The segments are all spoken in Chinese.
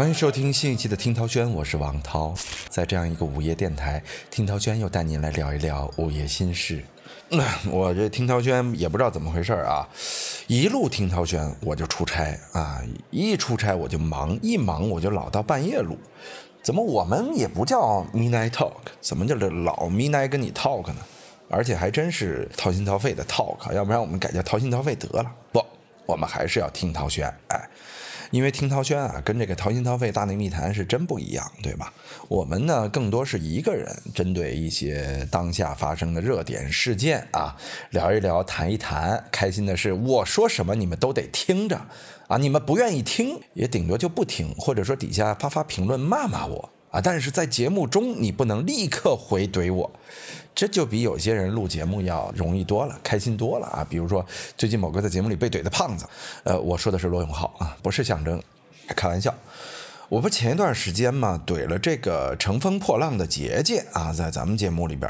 欢迎收听新一期的听涛轩，我是王涛。在这样一个午夜电台，听涛轩又带您来聊一聊午夜心事。我这听涛轩也不知道怎么回事啊，一路听涛轩我就出差啊，一出差我就忙，一忙我就老到半夜录。怎么我们也不叫 midnight talk，怎么叫老 midnight 跟你 talk 呢？而且还真是掏心掏肺的 talk，要不然我们改叫掏心掏肺得了。不，我们还是要听涛轩，哎。因为听涛轩啊，跟这个掏心掏肺大内密谈是真不一样，对吧？我们呢，更多是一个人针对一些当下发生的热点事件啊，聊一聊，谈一谈。开心的是，我说什么你们都得听着啊，你们不愿意听，也顶多就不听，或者说底下发发评论骂骂我。啊！但是在节目中，你不能立刻回怼我，这就比有些人录节目要容易多了，开心多了啊！比如说最近某个在节目里被怼的胖子，呃，我说的是罗永浩啊，不是象征，开玩笑。我不前一段时间嘛，怼了这个乘风破浪的姐姐啊，在咱们节目里边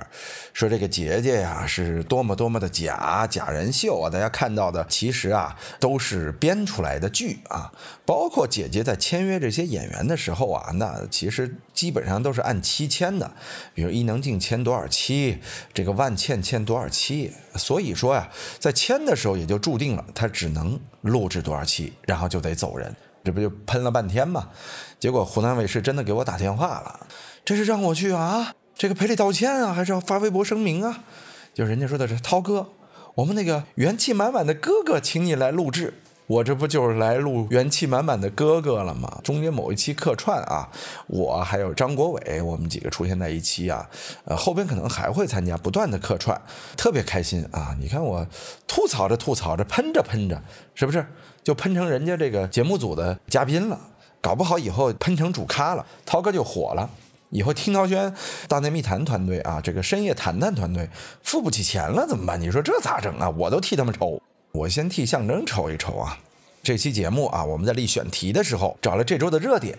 说这个姐姐呀是多么多么的假假人秀啊！大家看到的其实啊都是编出来的剧啊，包括姐姐在签约这些演员的时候啊，那其实基本上都是按期签的，比如伊能静签多少期，这个万茜签多少期，所以说呀，在签的时候也就注定了她只能录制多少期，然后就得走人。这不就喷了半天嘛？结果湖南卫视真的给我打电话了，这是让我去啊，这个赔礼道歉啊，还是要发微博声明啊？就人家说的是涛哥，我们那个元气满满的哥哥，请你来录制。我这不就是来录元气满满的哥哥了吗？中间某一期客串啊，我还有张国伟，我们几个出现在一期啊，呃，后边可能还会参加，不断的客串，特别开心啊！你看我吐槽着吐槽着，喷着喷着，是不是就喷成人家这个节目组的嘉宾了？搞不好以后喷成主咖了，涛哥就火了。以后听涛轩大内密谈团队啊，这个深夜谈谈团队付不起钱了怎么办？你说这咋整啊？我都替他们愁。我先替象征瞅一瞅啊！这期节目啊，我们在立选题的时候找了这周的热点，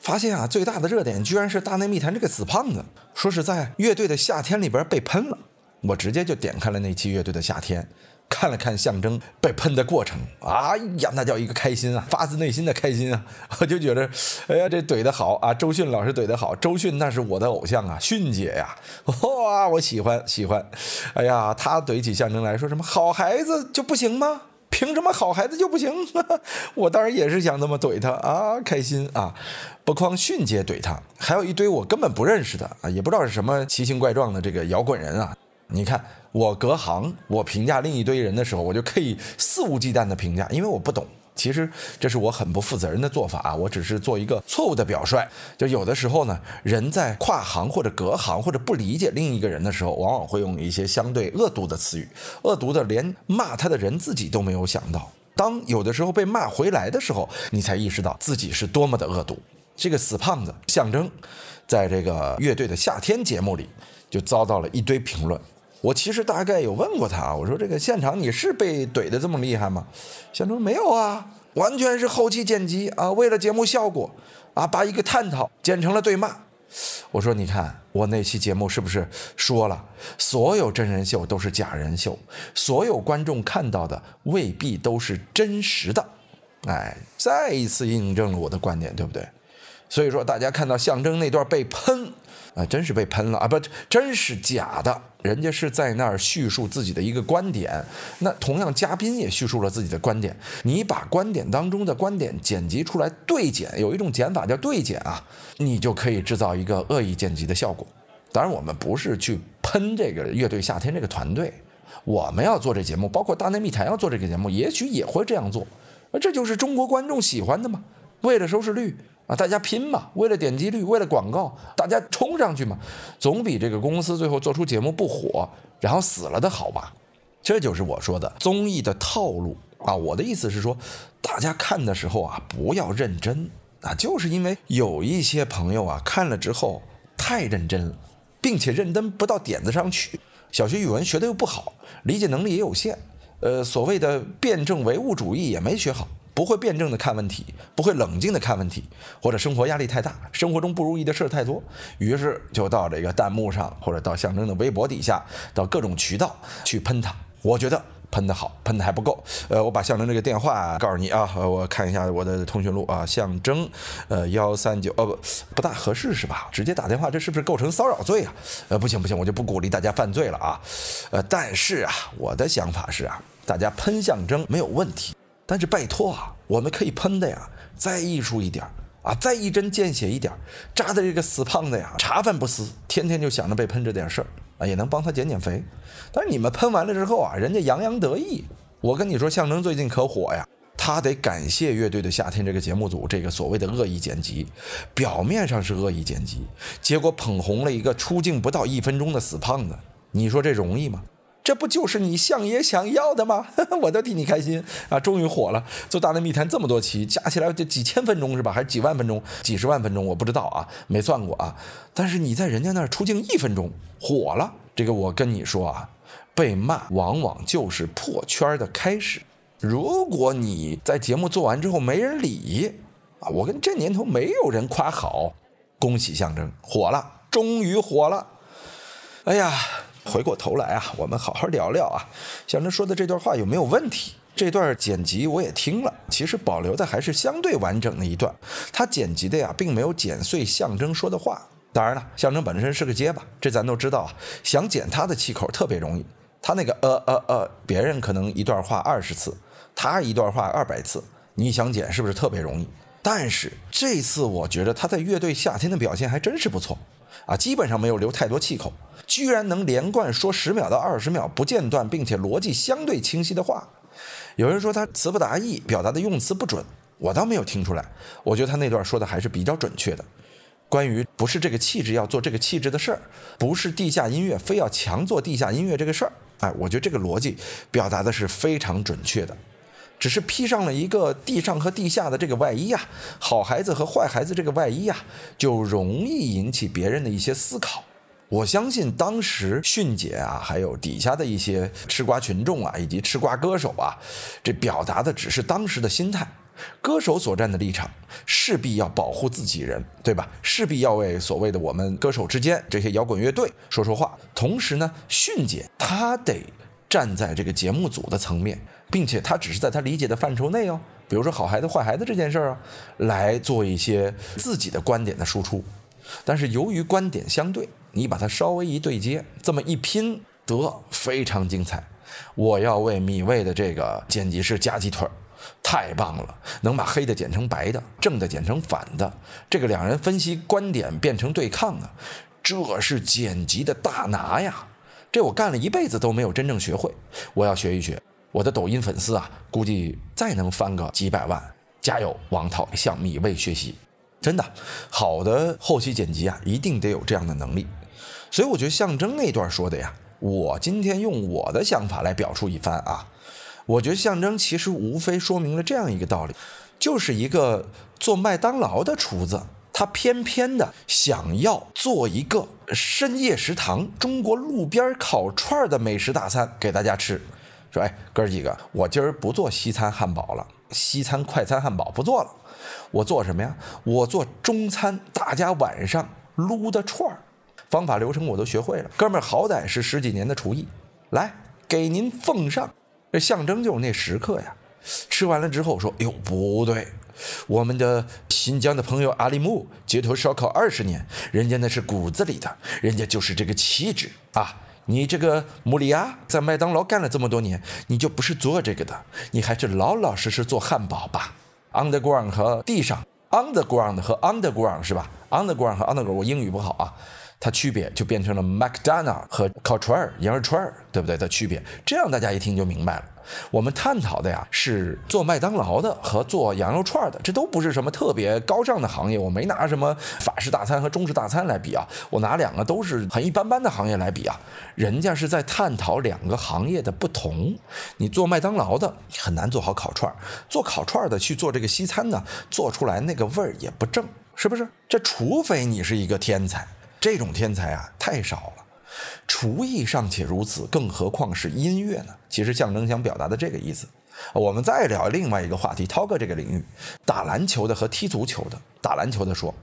发现啊，最大的热点居然是大内密谈这个死胖子，说是在乐队的夏天里边被喷了。我直接就点开了那期乐队的夏天。看了看象征被喷的过程，哎呀，那叫一个开心啊，发自内心的开心啊！我就觉得，哎呀，这怼的好啊，周迅老师怼的好，周迅那是我的偶像啊，迅姐呀，哇，我喜欢喜欢，哎呀，他怼起象征来说什么好孩子就不行吗？凭什么好孩子就不行？我当然也是想那么怼他啊，开心啊！不光迅姐怼他，还有一堆我根本不认识的啊，也不知道是什么奇形怪状的这个摇滚人啊。你看，我隔行，我评价另一堆人的时候，我就可以肆无忌惮的评价，因为我不懂。其实这是我很不负责任的做法啊，我只是做一个错误的表率。就有的时候呢，人在跨行或者隔行或者不理解另一个人的时候，往往会用一些相对恶毒的词语，恶毒的连骂他的人自己都没有想到。当有的时候被骂回来的时候，你才意识到自己是多么的恶毒。这个死胖子象征，在这个乐队的夏天节目里，就遭到了一堆评论。我其实大概有问过他，我说这个现场你是被怼的这么厉害吗？象征没有啊，完全是后期剪辑啊，为了节目效果啊，把一个探讨剪成了对骂。我说你看我那期节目是不是说了，所有真人秀都是假人秀，所有观众看到的未必都是真实的。哎，再一次印证了我的观点，对不对？所以说大家看到象征那段被喷。啊，真是被喷了啊！不，真是假的。人家是在那儿叙述自己的一个观点，那同样嘉宾也叙述了自己的观点。你把观点当中的观点剪辑出来对剪，有一种剪法叫对剪啊，你就可以制造一个恶意剪辑的效果。当然，我们不是去喷这个乐队夏天这个团队，我们要做这节目，包括大内密谈要做这个节目，也许也会这样做。这就是中国观众喜欢的嘛，为了收视率。啊，大家拼嘛，为了点击率，为了广告，大家冲上去嘛，总比这个公司最后做出节目不火，然后死了的好吧？这就是我说的综艺的套路啊！我的意思是说，大家看的时候啊，不要认真啊，就是因为有一些朋友啊，看了之后太认真了，并且认真不到点子上去，小学语文学的又不好，理解能力也有限，呃，所谓的辩证唯物主义也没学好。不会辩证的看问题，不会冷静的看问题，或者生活压力太大，生活中不如意的事儿太多，于是就到这个弹幕上，或者到象征的微博底下，到各种渠道去喷他。我觉得喷的好，喷的还不够。呃，我把象征这个电话告诉你啊，我看一下我的通讯录啊，象征，呃，幺三九，哦不，不大合适是吧？直接打电话，这是不是构成骚扰罪啊？呃，不行不行，我就不鼓励大家犯罪了啊。呃，但是啊，我的想法是啊，大家喷象征没有问题，但是拜托啊，我们可以喷的呀，再艺术一点啊，再一针见血一点，扎的这个死胖子呀，茶饭不思，天天就想着被喷这点事儿。啊，也能帮他减减肥，但是你们喷完了之后啊，人家洋洋得意。我跟你说，象征最近可火呀，他得感谢乐队的夏天这个节目组这个所谓的恶意剪辑，表面上是恶意剪辑，结果捧红了一个出镜不到一分钟的死胖子，你说这容易吗？这不就是你相爷想要的吗？我都替你开心啊！终于火了，做大内密谈这么多期，加起来就几千分钟是吧？还是几万分钟、几十万分钟？我不知道啊，没算过啊。但是你在人家那儿出镜一分钟，火了。这个我跟你说啊，被骂往往就是破圈的开始。如果你在节目做完之后没人理啊，我跟这年头没有人夸好，恭喜象征火了，终于火了。哎呀！回过头来啊，我们好好聊聊啊，象征说的这段话有没有问题？这段剪辑我也听了，其实保留的还是相对完整的一段。他剪辑的呀，并没有剪碎象征说的话。当然了，象征本身是个结巴，这咱都知道啊。想剪他的气口特别容易，他那个呃呃呃，别人可能一段话二十次，他一段话二百次，你想剪是不是特别容易？但是这次我觉得他在乐队夏天的表现还真是不错啊，基本上没有留太多气口。居然能连贯说十秒到二十秒不间断，并且逻辑相对清晰的话。有人说他词不达意，表达的用词不准，我倒没有听出来。我觉得他那段说的还是比较准确的。关于不是这个气质要做这个气质的事儿，不是地下音乐非要强做地下音乐这个事儿，哎，我觉得这个逻辑表达的是非常准确的。只是披上了一个地上和地下的这个外衣呀，好孩子和坏孩子这个外衣呀，就容易引起别人的一些思考。我相信当时迅姐啊，还有底下的一些吃瓜群众啊，以及吃瓜歌手啊，这表达的只是当时的心态。歌手所站的立场，势必要保护自己人，对吧？势必要为所谓的我们歌手之间这些摇滚乐队说说话。同时呢，迅姐她得站在这个节目组的层面，并且她只是在她理解的范畴内哦，比如说好孩子坏孩子这件事儿啊，来做一些自己的观点的输出。但是由于观点相对。你把它稍微一对接，这么一拼，得非常精彩。我要为米未的这个剪辑师夹鸡腿儿，太棒了！能把黑的剪成白的，正的剪成反的，这个两人分析观点变成对抗啊，这是剪辑的大拿呀！这我干了一辈子都没有真正学会，我要学一学。我的抖音粉丝啊，估计再能翻个几百万。加油，王涛，向米未学习。真的，好的后期剪辑啊，一定得有这样的能力。所以我觉得象征那段说的呀，我今天用我的想法来表述一番啊。我觉得象征其实无非说明了这样一个道理，就是一个做麦当劳的厨子，他偏偏的想要做一个深夜食堂中国路边烤串的美食大餐给大家吃。说哎，哥几个，我今儿不做西餐汉堡了，西餐快餐汉堡不做了，我做什么呀？我做中餐，大家晚上撸的串儿。方法流程我都学会了，哥们儿好歹是十几年的厨艺，来给您奉上。这象征就是那食客呀。吃完了之后说：“哟，不对，我们的新疆的朋友阿里木街头烧烤二十年，人家那是骨子里的，人家就是这个气质啊。你这个穆里亚在麦当劳干了这么多年，你就不是做这个的，你还是老老实实做汉堡吧。Underground 和地上，Underground 和 Underground 是吧？Underground 和 Underground，我英语不好啊。”它区别就变成了 McDonald 和烤串儿、羊肉串儿，对不对？的区别，这样大家一听就明白了。我们探讨的呀是做麦当劳的和做羊肉串儿的，这都不是什么特别高尚的行业。我没拿什么法式大餐和中式大餐来比啊，我拿两个都是很一般般的行业来比啊。人家是在探讨两个行业的不同。你做麦当劳的很难做好烤串儿，做烤串儿的去做这个西餐呢，做出来那个味儿也不正，是不是？这除非你是一个天才。这种天才啊太少了，厨艺尚且如此，更何况是音乐呢？其实象征想表达的这个意思，我们再聊另外一个话题，涛哥这个领域，打篮球的和踢足球的。打篮球的说：“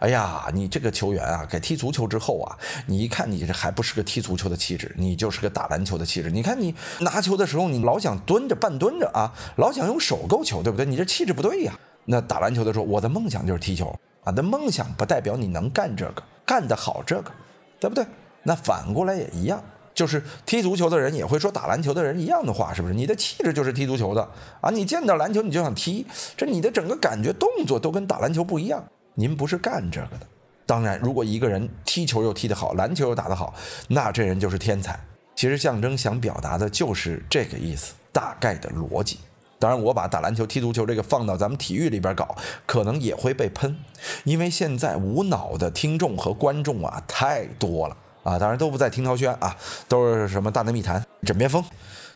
哎呀，你这个球员啊，改踢足球之后啊，你一看你这还不是个踢足球的气质，你就是个打篮球的气质。你看你拿球的时候，你老想蹲着半蹲着啊，老想用手够球，对不对？你这气质不对呀。那打篮球的时候，我的梦想就是踢球啊，那梦想不代表你能干这个，干得好这个，对不对？那反过来也一样。”就是踢足球的人也会说打篮球的人一样的话，是不是？你的气质就是踢足球的啊！你见到篮球你就想踢，这你的整个感觉动作都跟打篮球不一样。您不是干这个的。当然，如果一个人踢球又踢得好，篮球又打得好，那这人就是天才。其实象征想表达的就是这个意思，大概的逻辑。当然，我把打篮球、踢足球这个放到咱们体育里边搞，可能也会被喷，因为现在无脑的听众和观众啊太多了。啊，当然都不在听涛轩啊，都是什么大内密谈、枕边风。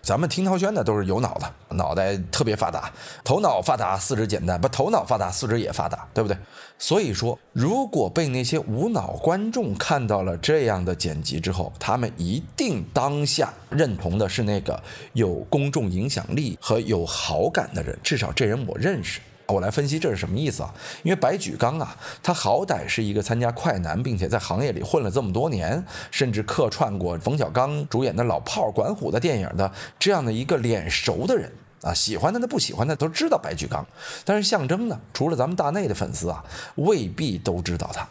咱们听涛轩的都是有脑子，脑袋特别发达，头脑发达，四肢简单，不，头脑发达，四肢也发达，对不对？所以说，如果被那些无脑观众看到了这样的剪辑之后，他们一定当下认同的是那个有公众影响力和有好感的人，至少这人我认识。我来分析这是什么意思啊？因为白举纲啊，他好歹是一个参加快男，并且在行业里混了这么多年，甚至客串过冯小刚主演的老炮儿管虎的电影的这样的一个脸熟的人啊，喜欢的、不喜欢的都知道白举纲。但是象征呢，除了咱们大内的粉丝啊，未必都知道他。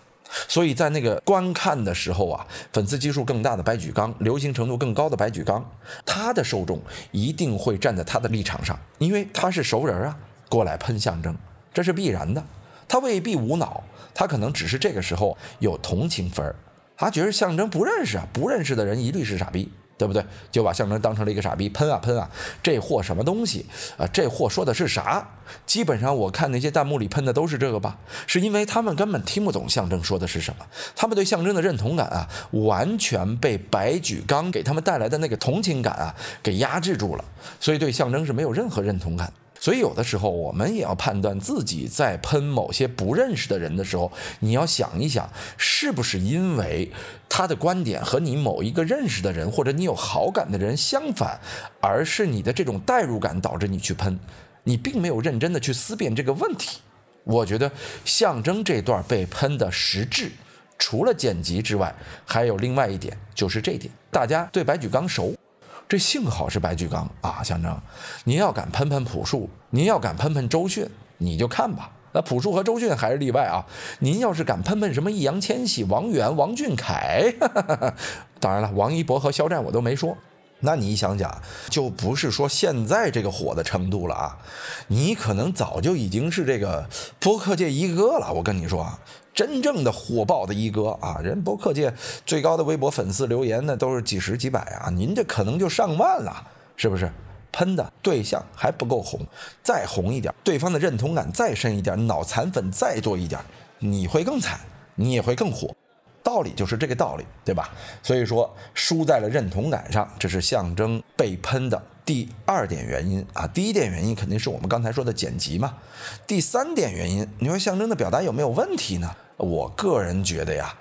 所以在那个观看的时候啊，粉丝基数更大的白举纲，流行程度更高的白举纲，他的受众一定会站在他的立场上，因为他是熟人啊。过来喷象征，这是必然的。他未必无脑，他可能只是这个时候有同情分儿。他觉得象征不认识啊，不认识的人一律是傻逼，对不对？就把象征当成了一个傻逼，喷啊喷啊，这货什么东西啊？这货说的是啥？基本上我看那些弹幕里喷的都是这个吧，是因为他们根本听不懂象征说的是什么，他们对象征的认同感啊，完全被白举纲给他们带来的那个同情感啊给压制住了，所以对象征是没有任何认同感。所以有的时候，我们也要判断自己在喷某些不认识的人的时候，你要想一想，是不是因为他的观点和你某一个认识的人或者你有好感的人相反，而是你的这种代入感导致你去喷，你并没有认真的去思辨这个问题。我觉得象征这段被喷的实质，除了剪辑之外，还有另外一点，就是这点，大家对白举纲熟。这幸好是白举纲啊，象征，您要敢喷喷朴树，您要敢喷喷周迅，你就看吧。那朴树和周迅还是例外啊。您要是敢喷喷什么易烊千玺、王源、王俊凯，当然了，王一博和肖战我都没说。那你想想，就不是说现在这个火的程度了啊，你可能早就已经是这个播客界一哥了。我跟你说啊。真正的火爆的一哥啊，人博客界最高的微博粉丝留言那都是几十几百啊，您这可能就上万了，是不是？喷的对象还不够红，再红一点，对方的认同感再深一点，脑残粉再多一点，你会更惨，你也会更火。道理就是这个道理，对吧？所以说输在了认同感上，这是象征被喷的第二点原因啊。第一点原因肯定是我们刚才说的剪辑嘛。第三点原因，你说象征的表达有没有问题呢？我个人觉得呀。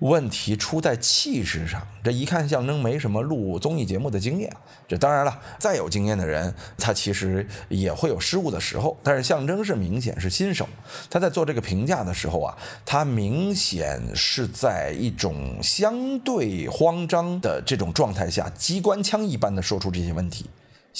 问题出在气势上，这一看象征没什么录综艺节目的经验。这当然了，再有经验的人，他其实也会有失误的时候。但是象征是明显是新手，他在做这个评价的时候啊，他明显是在一种相对慌张的这种状态下，机关枪一般的说出这些问题。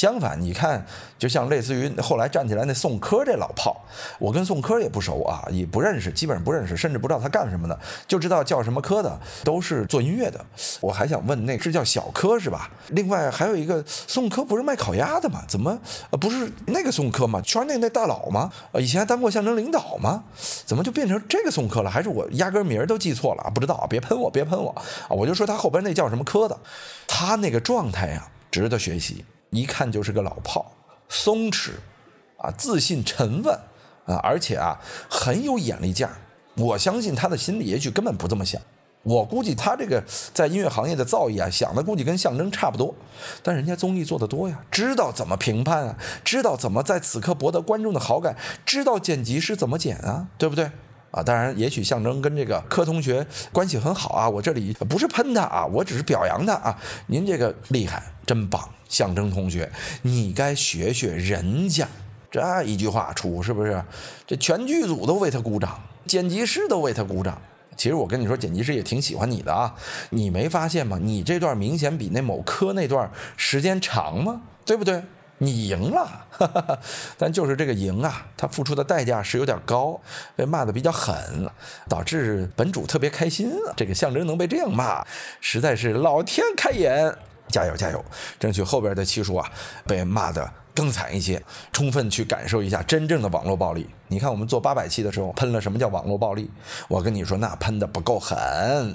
相反，你看，就像类似于后来站起来那宋柯这老炮，我跟宋柯也不熟啊，也不认识，基本上不认识，甚至不知道他干什么的，就知道叫什么柯的，都是做音乐的。我还想问，那是叫小柯是吧？另外还有一个宋柯，不是卖烤鸭的吗？怎么不是那个宋柯吗？圈内那大佬吗？呃，以前还当过象征领导吗？怎么就变成这个宋柯了？还是我压根名儿都记错了？不知道，别喷我，别喷我啊！我就说他后边那叫什么柯的，他那个状态呀，值得学习。一看就是个老炮，松弛，啊，自信沉稳，啊，而且啊很有眼力劲儿。我相信他的心里也许根本不这么想。我估计他这个在音乐行业的造诣啊，想的估计跟象征差不多。但人家综艺做的多呀，知道怎么评判啊，知道怎么在此刻博得观众的好感，知道剪辑师怎么剪啊，对不对？啊，当然，也许象征跟这个柯同学关系很好啊。我这里不是喷他啊，我只是表扬他啊。您这个厉害，真棒，象征同学，你该学学人家。这一句话出，是不是？这全剧组都为他鼓掌，剪辑师都为他鼓掌。其实我跟你说，剪辑师也挺喜欢你的啊。你没发现吗？你这段明显比那某科那段时间长吗？对不对？你赢了，但就是这个赢啊，他付出的代价是有点高，被骂的比较狠，导致本主特别开心啊。这个象征能被这样骂，实在是老天开眼，加油加油，争取后边的期数啊被骂的更惨一些，充分去感受一下真正的网络暴力。你看我们做八百期的时候喷了什么叫网络暴力，我跟你说那喷的不够狠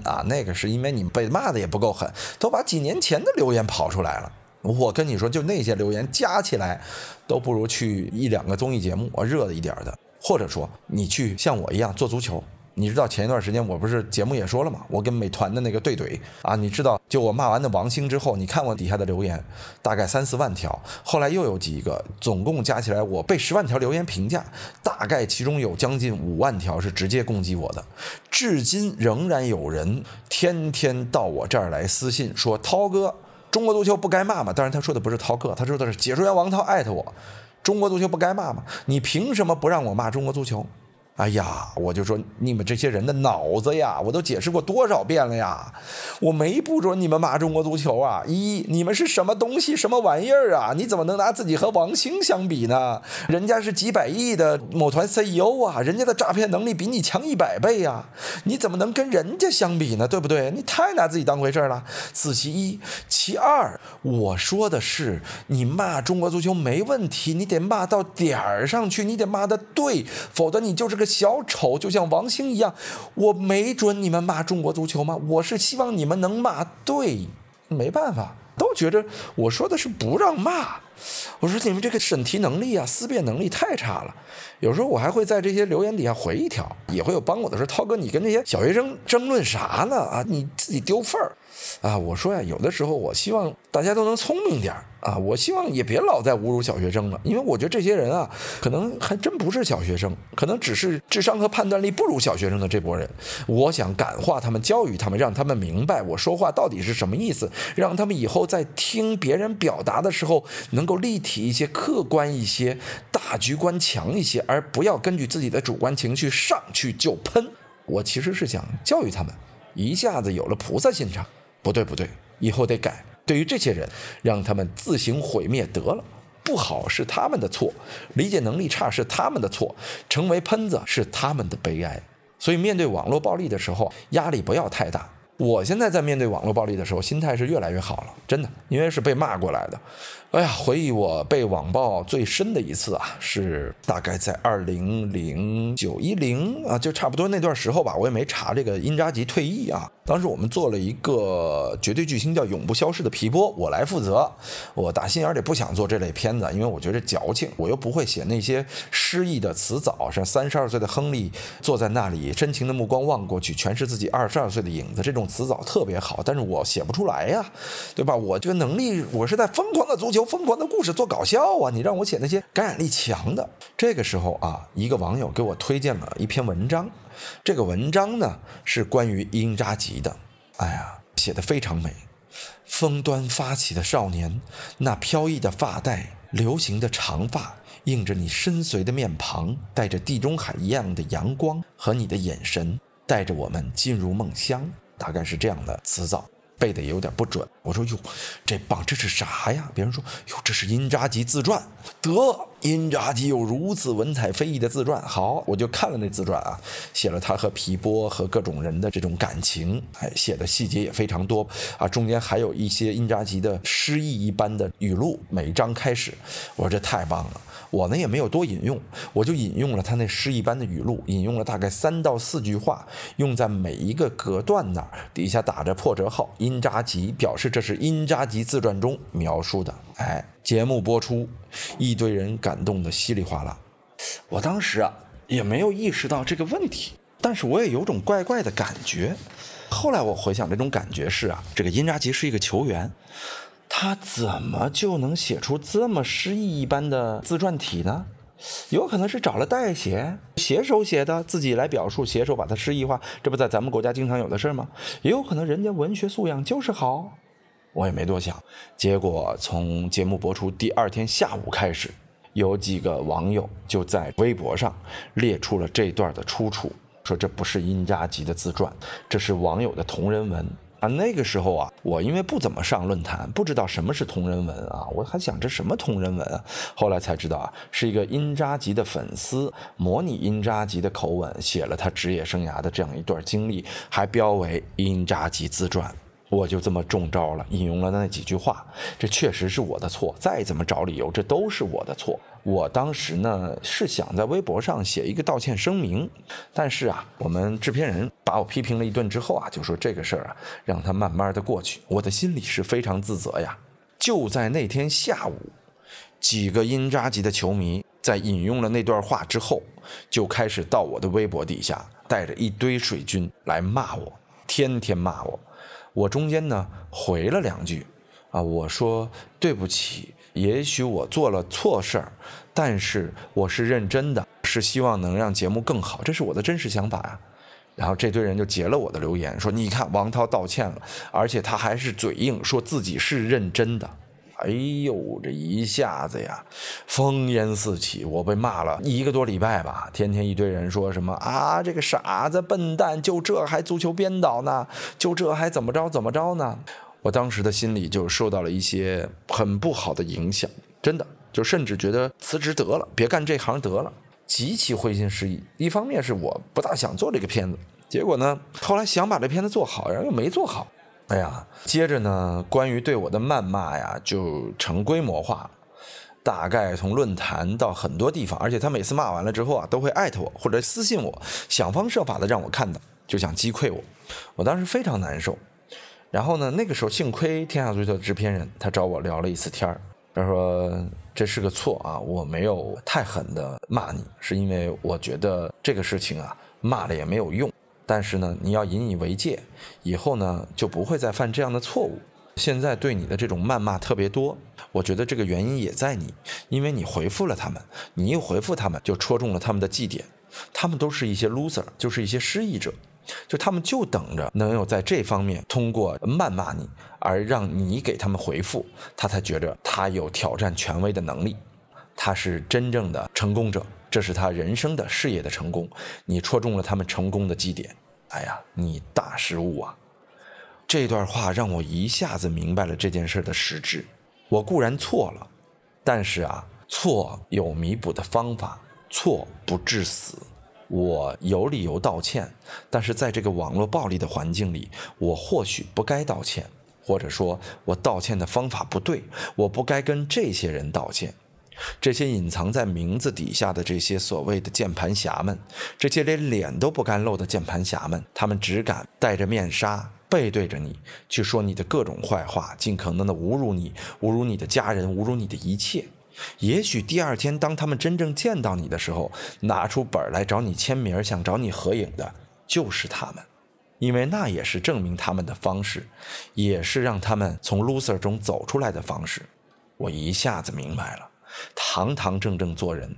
啊，那个是因为你被骂的也不够狠，都把几年前的留言跑出来了。我跟你说，就那些留言加起来，都不如去一两个综艺节目热的一点的，或者说你去像我一样做足球。你知道前一段时间我不是节目也说了吗？我跟美团的那个对怼啊，你知道就我骂完的王兴之后，你看我底下的留言，大概三四万条，后来又有几个，总共加起来我被十万条留言评价，大概其中有将近五万条是直接攻击我的，至今仍然有人天天到我这儿来私信说涛哥。中国足球不该骂吗？当然，他说的不是涛哥，他说的是解说员王涛艾特我。中国足球不该骂吗？你凭什么不让我骂中国足球？哎呀，我就说你们这些人的脑子呀，我都解释过多少遍了呀！我没不准你们骂中国足球啊！一，你们是什么东西，什么玩意儿啊？你怎么能拿自己和王兴相比呢？人家是几百亿的某团 CEO 啊，人家的诈骗能力比你强一百倍呀！你怎么能跟人家相比呢？对不对？你太拿自己当回事了。此其一，其二，我说的是你骂中国足球没问题，你得骂到点儿上去，你得骂的对，否则你就是个。小丑就像王兴一样，我没准你们骂中国足球吗？我是希望你们能骂对，没办法，都觉着我说的是不让骂。我说你们这个审题能力啊，思辨能力太差了。有时候我还会在这些留言底下回一条，也会有帮我的说，涛哥你跟那些小学生争论啥呢？啊，你自己丢份儿。啊，我说呀，有的时候我希望大家都能聪明点啊，我希望也别老在侮辱小学生了，因为我觉得这些人啊，可能还真不是小学生，可能只是智商和判断力不如小学生的这波人。我想感化他们，教育他们，让他们明白我说话到底是什么意思，让他们以后在听别人表达的时候能能够立体一些、客观一些、大局观强一些，而不要根据自己的主观情绪上去就喷。我其实是想教育他们，一下子有了菩萨心肠。不对不对，以后得改。对于这些人，让他们自行毁灭得了。不好是他们的错，理解能力差是他们的错，成为喷子是他们的悲哀。所以面对网络暴力的时候，压力不要太大。我现在在面对网络暴力的时候，心态是越来越好了，真的，因为是被骂过来的。哎呀，回忆我被网暴最深的一次啊，是大概在二零零九一零啊，就差不多那段时候吧。我也没查这个因扎吉退役啊。当时我们做了一个绝对巨星叫《永不消逝的皮波》，我来负责。我打心眼里不想做这类片子，因为我觉得矫情，我又不会写那些诗意的词藻，像三十二岁的亨利坐在那里，深情的目光望过去，全是自己二十二岁的影子，这种。词藻特别好，但是我写不出来呀，对吧？我这个能力，我是在疯狂的足球、疯狂的故事做搞笑啊！你让我写那些感染力强的，这个时候啊，一个网友给我推荐了一篇文章，这个文章呢是关于英扎吉的，哎呀，写的非常美。风端发起的少年，那飘逸的发带，流行的长发，映着你深邃的面庞，带着地中海一样的阳光和你的眼神，带着我们进入梦乡。大概是这样的词藻，背的有点不准。我说哟，这棒，这是啥呀？别人说哟，这是因扎吉自传。得，因扎吉有如此文采飞逸的自传。好，我就看了那自传啊，写了他和皮波和各种人的这种感情，哎，写的细节也非常多啊。中间还有一些因扎吉的诗意一般的语录，每一章开始，我说这太棒了。我呢也没有多引用，我就引用了他那诗一般的语录，引用了大概三到四句话，用在每一个隔断那儿，底下打着破折号“因扎吉”，表示这是因扎吉自传中描述的。哎，节目播出，一堆人感动的稀里哗啦。我当时啊也没有意识到这个问题，但是我也有种怪怪的感觉。后来我回想，这种感觉是啊，这个因扎吉是一个球员。他怎么就能写出这么诗意一般的自传体呢？有可能是找了代写，写手写的，自己来表述，写手把它诗意化，这不在咱们国家经常有的事儿吗？也有可能人家文学素养就是好，我也没多想。结果从节目播出第二天下午开始，有几个网友就在微博上列出了这段的出处，说这不是殷扎吉的自传，这是网友的同人文。啊，那个时候啊，我因为不怎么上论坛，不知道什么是同人文啊，我还想着什么同人文啊，后来才知道啊，是一个殷扎吉的粉丝模拟殷扎吉的口吻写了他职业生涯的这样一段经历，还标为殷扎吉自传。我就这么中招了，引用了那几句话，这确实是我的错。再怎么找理由，这都是我的错。我当时呢是想在微博上写一个道歉声明，但是啊，我们制片人把我批评了一顿之后啊，就说这个事儿啊，让他慢慢的过去。我的心里是非常自责呀。就在那天下午，几个因扎吉的球迷在引用了那段话之后，就开始到我的微博底下带着一堆水军来骂我，天天骂我。我中间呢回了两句，啊，我说对不起，也许我做了错事儿，但是我是认真的，是希望能让节目更好，这是我的真实想法呀。然后这堆人就截了我的留言，说你看王涛道歉了，而且他还是嘴硬，说自己是认真的。哎呦，这一下子呀，烽烟四起，我被骂了一个多礼拜吧。天天一堆人说什么啊，这个傻子、笨蛋，就这还足球编导呢？就这还怎么着怎么着呢？我当时的心里就受到了一些很不好的影响，真的，就甚至觉得辞职得了，别干这行得了，极其灰心失意。一方面是我不大想做这个片子，结果呢，后来想把这片子做好，然后又没做好。哎呀，接着呢，关于对我的谩骂呀，就成规模化了，大概从论坛到很多地方，而且他每次骂完了之后啊，都会艾特我或者私信我，想方设法的让我看到，就想击溃我。我当时非常难受。然后呢，那个时候幸亏天下足球的制片人他找我聊了一次天儿，他说这是个错啊，我没有太狠的骂你，是因为我觉得这个事情啊，骂了也没有用。但是呢，你要引以为戒，以后呢就不会再犯这样的错误。现在对你的这种谩骂特别多，我觉得这个原因也在你，因为你回复了他们，你一回复他们就戳中了他们的忌点，他们都是一些 loser，就是一些失意者，就他们就等着能有在这方面通过谩骂你而让你给他们回复，他才觉得他有挑战权威的能力，他是真正的成功者。这是他人生的事业的成功，你戳中了他们成功的基点。哎呀，你大失误啊！这段话让我一下子明白了这件事的实质。我固然错了，但是啊，错有弥补的方法，错不致死。我有理由道歉，但是在这个网络暴力的环境里，我或许不该道歉，或者说，我道歉的方法不对，我不该跟这些人道歉。这些隐藏在名字底下的这些所谓的键盘侠们，这些连脸都不敢露的键盘侠们，他们只敢戴着面纱，背对着你去说你的各种坏话，尽可能的侮辱你，侮辱你的家人，侮辱你的一切。也许第二天当他们真正见到你的时候，拿出本来找你签名，想找你合影的，就是他们，因为那也是证明他们的方式，也是让他们从 loser 中走出来的方式。我一下子明白了。堂堂正正做人，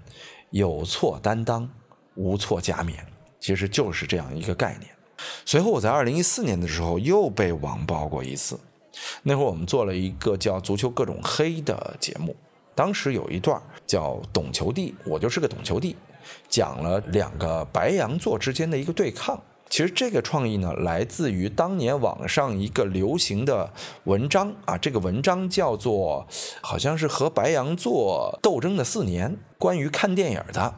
有错担当，无错加冕，其实就是这样一个概念。随后我在二零一四年的时候又被网暴过一次，那会儿我们做了一个叫《足球各种黑》的节目，当时有一段叫“懂球帝”，我就是个懂球帝，讲了两个白羊座之间的一个对抗。其实这个创意呢，来自于当年网上一个流行的文章啊，这个文章叫做好像是和白羊座斗争的四年，关于看电影的，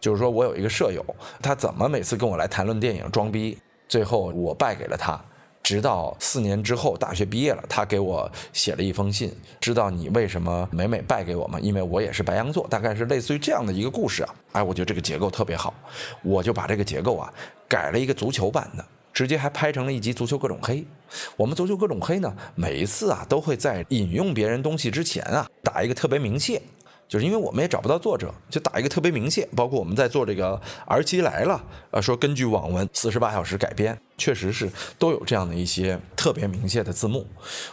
就是说我有一个舍友，他怎么每次跟我来谈论电影装逼，最后我败给了他。直到四年之后，大学毕业了，他给我写了一封信，知道你为什么每每败给我吗？因为我也是白羊座，大概是类似于这样的一个故事啊。哎，我觉得这个结构特别好，我就把这个结构啊改了一个足球版的，直接还拍成了一集《足球各种黑》。我们《足球各种黑》呢，每一次啊都会在引用别人东西之前啊打一个特别明谢。就是因为我们也找不到作者，就打一个特别明谢。包括我们在做这个《儿妻来了》，呃，说根据网文四十八小时改编，确实是都有这样的一些特别明谢的字幕。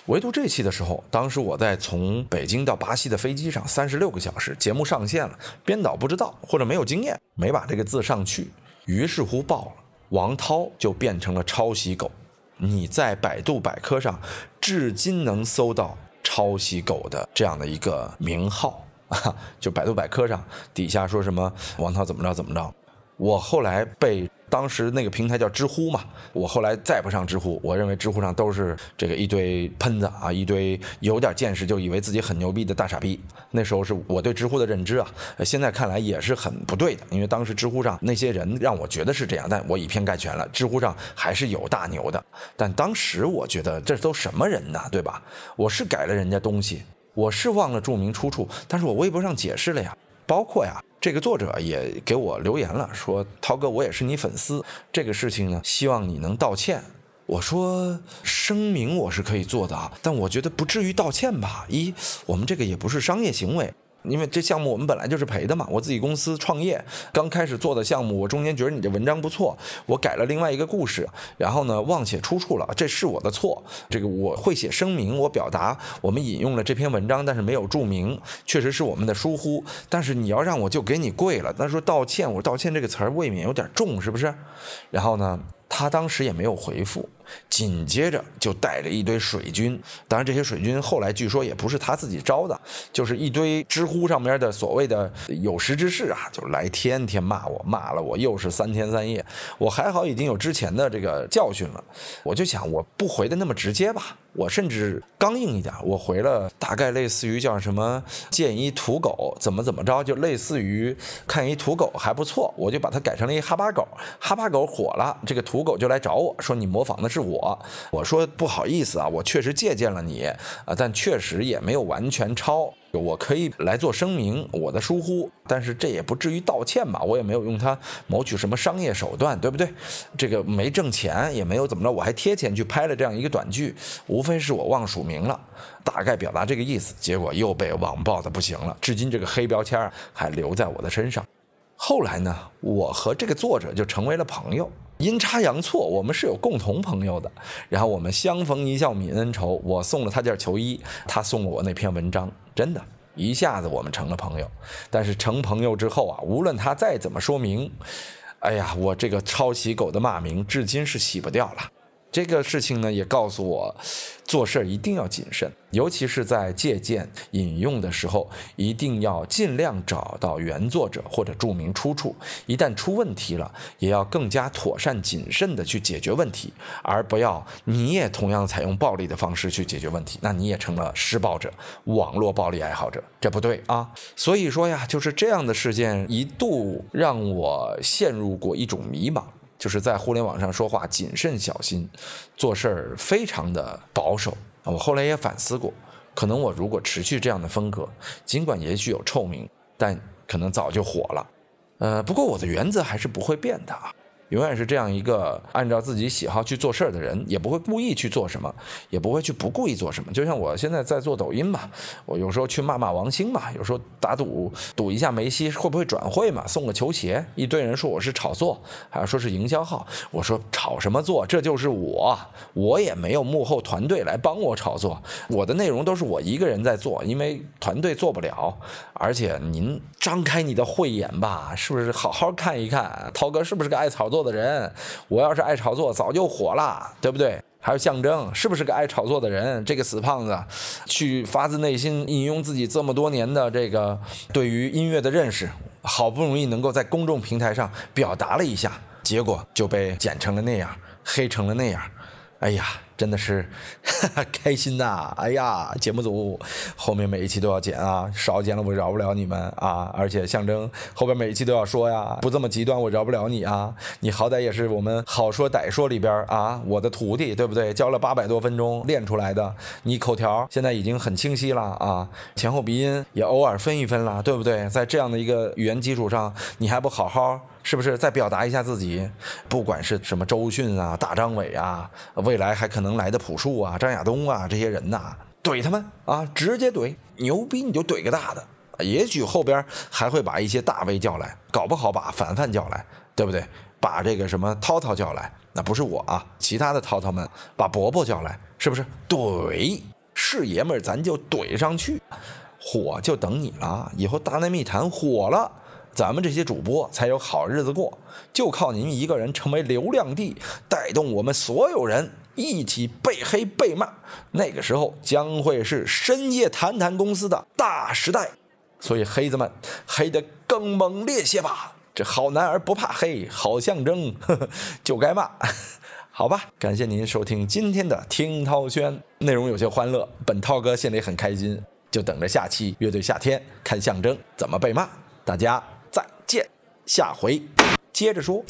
唯独这期的时候，当时我在从北京到巴西的飞机上，三十六个小时，节目上线了，编导不知道或者没有经验，没把这个字上去，于是乎爆了，王涛就变成了抄袭狗。你在百度百科上，至今能搜到抄袭狗的这样的一个名号。啊，就百度百科上底下说什么王涛怎么着怎么着，我后来被当时那个平台叫知乎嘛，我后来再不上知乎，我认为知乎上都是这个一堆喷子啊，一堆有点见识就以为自己很牛逼的大傻逼。那时候是我对知乎的认知啊，现在看来也是很不对的，因为当时知乎上那些人让我觉得是这样，但我以偏概全了，知乎上还是有大牛的，但当时我觉得这都什么人呢，对吧？我是改了人家东西。我是忘了注明出处，但是我微博上解释了呀，包括呀，这个作者也给我留言了，说涛哥我也是你粉丝，这个事情呢，希望你能道歉。我说声明我是可以做的啊，但我觉得不至于道歉吧，一我们这个也不是商业行为。因为这项目我们本来就是赔的嘛，我自己公司创业刚开始做的项目，我中间觉得你这文章不错，我改了另外一个故事，然后呢忘写出处了，这是我的错。这个我会写声明，我表达我们引用了这篇文章，但是没有注明，确实是我们的疏忽。但是你要让我就给你跪了，他说道歉，我道歉这个词儿未免有点重，是不是？然后呢，他当时也没有回复。紧接着就带着一堆水军，当然这些水军后来据说也不是他自己招的，就是一堆知乎上面的所谓的有识之士啊，就来天天骂我，骂了我又是三天三夜。我还好已经有之前的这个教训了，我就想我不回的那么直接吧，我甚至刚硬一点，我回了大概类似于叫什么见一土狗怎么怎么着，就类似于看一土狗还不错，我就把它改成了一哈巴狗，哈巴狗火了，这个土狗就来找我说你模仿的是。是我，我说不好意思啊，我确实借鉴了你啊，但确实也没有完全抄，我可以来做声明，我的疏忽，但是这也不至于道歉吧，我也没有用它谋取什么商业手段，对不对？这个没挣钱，也没有怎么着，我还贴钱去拍了这样一个短剧，无非是我忘署名了，大概表达这个意思，结果又被网暴的不行了，至今这个黑标签还留在我的身上。后来呢，我和这个作者就成为了朋友。阴差阳错，我们是有共同朋友的，然后我们相逢一笑泯恩仇。我送了他件球衣，他送了我那篇文章，真的，一下子我们成了朋友。但是成朋友之后啊，无论他再怎么说明，哎呀，我这个抄袭狗的骂名，至今是洗不掉了。这个事情呢，也告诉我，做事一定要谨慎，尤其是在借鉴、引用的时候，一定要尽量找到原作者或者注明出处。一旦出问题了，也要更加妥善、谨慎地去解决问题，而不要你也同样采用暴力的方式去解决问题，那你也成了施暴者、网络暴力爱好者，这不对啊！所以说呀，就是这样的事件一度让我陷入过一种迷茫。就是在互联网上说话谨慎小心，做事儿非常的保守我后来也反思过，可能我如果持续这样的风格，尽管也许有臭名，但可能早就火了。呃，不过我的原则还是不会变的啊。永远是这样一个按照自己喜好去做事儿的人，也不会故意去做什么，也不会去不故意做什么。就像我现在在做抖音嘛，我有时候去骂骂王兴嘛，有时候打赌赌一下梅西会不会转会嘛，送个球鞋，一堆人说我是炒作，还说是营销号，我说炒什么作？这就是我，我也没有幕后团队来帮我炒作，我的内容都是我一个人在做，因为团队做不了。而且您张开你的慧眼吧，是不是好好看一看，涛哥是不是个爱炒作？做的人，我要是爱炒作，早就火了，对不对？还有象征，是不是个爱炒作的人？这个死胖子，去发自内心引用自己这么多年的这个对于音乐的认识，好不容易能够在公众平台上表达了一下，结果就被剪成了那样，黑成了那样。哎呀！真的是 开心呐！哎呀，节目组后面每一期都要剪啊，少剪了我饶不了你们啊！而且象征后边每一期都要说呀，不这么极端我饶不了你啊！你好歹也是我们好说歹说里边啊，我的徒弟对不对？教了八百多分钟练出来的，你口条现在已经很清晰了啊，前后鼻音也偶尔分一分了，对不对？在这样的一个语言基础上，你还不好好？是不是再表达一下自己？不管是什么周迅啊、大张伟啊，未来还可能能来的朴树啊、张亚东啊这些人呐，怼他们啊，直接怼，牛逼你就怼个大的也许后边还会把一些大 V 叫来，搞不好把凡凡叫来，对不对？把这个什么涛涛叫来，那不是我啊，其他的涛涛们把伯伯叫来，是不是？怼是爷们儿，咱就怼上去，火就等你了。以后大内密谈火了，咱们这些主播才有好日子过。就靠您一个人成为流量帝，带动我们所有人一起被黑被骂，那个时候将会是深夜谈谈公司的大时代。所以黑子们黑得更猛烈些吧！这好男儿不怕黑，好象征呵呵 就该骂，好吧？感谢您收听今天的听涛轩，内容有些欢乐，本涛哥心里很开心，就等着下期乐队夏天看象征怎么被骂。大家再见，下回接着说。